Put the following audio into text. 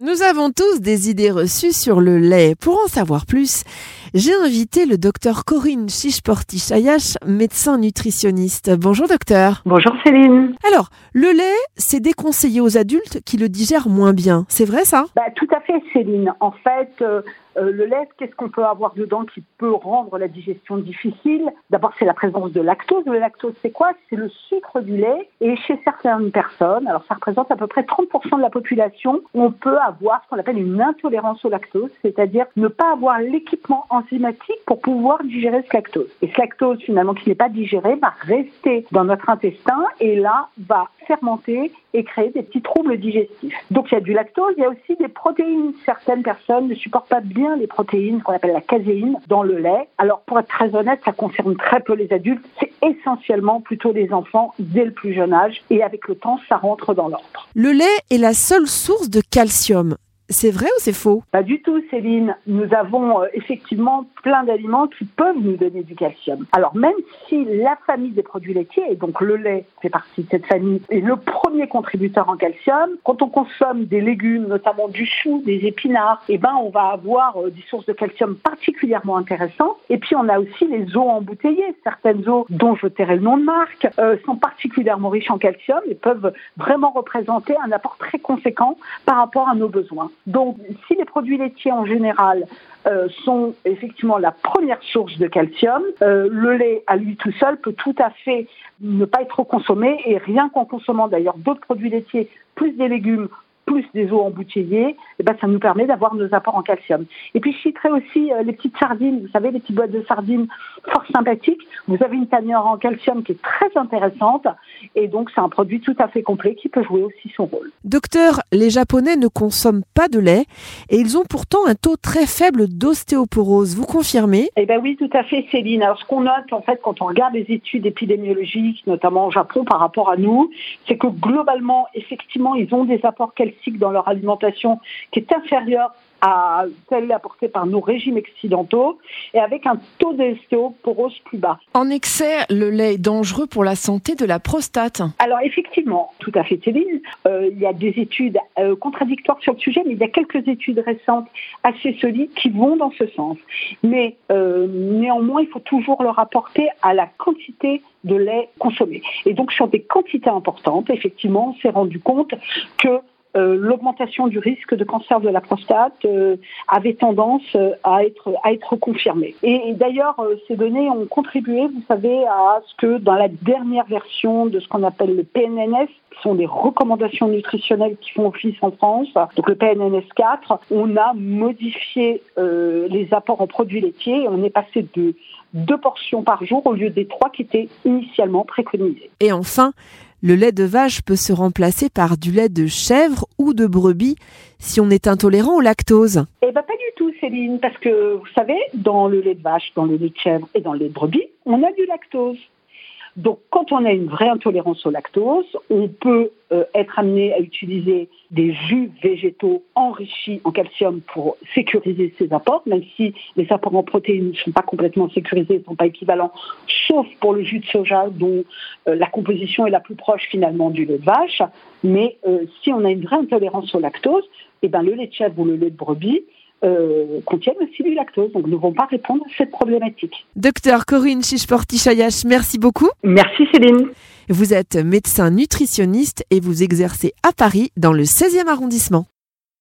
Nous avons tous des idées reçues sur le lait. Pour en savoir plus, j'ai invité le docteur Corinne Chichporti-Chayash, médecin nutritionniste. Bonjour docteur. Bonjour Céline. Alors, le lait, c'est déconseillé aux adultes qui le digèrent moins bien. C'est vrai ça? Bah, Tout à fait Céline. En fait, euh, euh, le lait, qu'est-ce qu'on peut avoir dedans qui peut rendre la digestion difficile? D'abord, c'est la présence de lactose. Le lactose, c'est quoi? C'est le sucre du lait. Et chez certaines personnes, alors ça représente à peu près 30% de la population, on peut avoir ce qu'on appelle une intolérance au lactose, c'est-à-dire ne pas avoir l'équipement enzymatique pour pouvoir digérer ce lactose. Et ce lactose, finalement, qui n'est pas digéré, va rester dans notre intestin et là, va fermenter et créer des petits troubles digestifs. Donc il y a du lactose, il y a aussi des protéines. Certaines personnes ne supportent pas bien les protéines qu'on appelle la caséine dans le lait. Alors pour être très honnête, ça concerne très peu les adultes. C'est essentiellement plutôt les enfants dès le plus jeune âge et avec le temps, ça rentre dans l'ordre. Le lait est la seule source de calcium. C'est vrai ou c'est faux? Pas du tout, Céline. Nous avons euh, effectivement plein d'aliments qui peuvent nous donner du calcium. Alors même si la famille des produits laitiers, et donc le lait fait partie de cette famille, est le premier contributeur en calcium, quand on consomme des légumes, notamment du chou, des épinards, eh ben on va avoir euh, des sources de calcium particulièrement intéressantes. Et puis on a aussi les eaux embouteillées. Certaines eaux, dont je tairai le nom de marque, euh, sont particulièrement riches en calcium et peuvent vraiment représenter un apport très conséquent par rapport à nos besoins. Donc, si les produits laitiers en général euh, sont effectivement la première source de calcium, euh, le lait à lui tout seul peut tout à fait ne pas être consommé et rien qu'en consommant d'ailleurs d'autres produits laitiers, plus des légumes, plus des eaux embouteillées, eh ben, ça nous permet d'avoir nos apports en calcium. Et puis je citerai aussi euh, les petites sardines, vous savez, les petites boîtes de sardines fort sympathiques. Vous avez une tanière en calcium qui est très intéressante et donc c'est un produit tout à fait complet qui peut jouer aussi son rôle. Docteur, les Japonais ne consomment pas de lait et ils ont pourtant un taux très faible d'ostéoporose. Vous confirmez? Eh bien oui, tout à fait Céline. Alors ce qu'on note en fait quand on regarde les études épidémiologiques, notamment au Japon par rapport à nous, c'est que globalement, effectivement, ils ont des apports calcium dans leur alimentation qui est inférieure à celle apportée par nos régimes occidentaux et avec un taux d'ostéoporose plus bas. En excès, le lait est dangereux pour la santé de la prostate. Alors effectivement, tout à fait Céline, euh, il y a des études euh, contradictoires sur le sujet, mais il y a quelques études récentes assez solides qui vont dans ce sens. Mais euh, néanmoins, il faut toujours le rapporter à la quantité de lait consommé. Et donc sur des quantités importantes, effectivement, on s'est rendu compte que euh, l'augmentation du risque de cancer de la prostate euh, avait tendance euh, à être à être confirmée. Et, d'ailleurs, ces données ont contribué, vous savez, à ce que dans la dernière version de ce qu'on appelle le PNNS, qui sont des recommandations nutritionnelles qui font office en France, donc le PNNS 4, on a modifié les apports en produits laitiers et on est passé de deux portions par jour au lieu des trois qui étaient initialement préconisées. Et enfin, le lait de vache peut se remplacer par du lait de chèvre ou de brebis si on est intolérant au lactose. Eh bien pas du tout Céline, parce que vous savez, dans le lait de vache, dans le lait de chèvre et dans le lait de brebis, on a du lactose. Donc, quand on a une vraie intolérance au lactose, on peut euh, être amené à utiliser des jus végétaux enrichis en calcium pour sécuriser ces apports, même si les apports en protéines ne sont pas complètement sécurisés, ne sont pas équivalents, sauf pour le jus de soja dont euh, la composition est la plus proche finalement du lait de vache. Mais euh, si on a une vraie intolérance au lactose, eh ben, le lait de chèvre ou le lait de brebis euh, contiennent aussi du lactose, donc ne vont pas répondre à cette problématique. Docteur Corinne Chichporti-Chayash, merci beaucoup. Merci Céline. Vous êtes médecin nutritionniste et vous exercez à Paris dans le 16e arrondissement.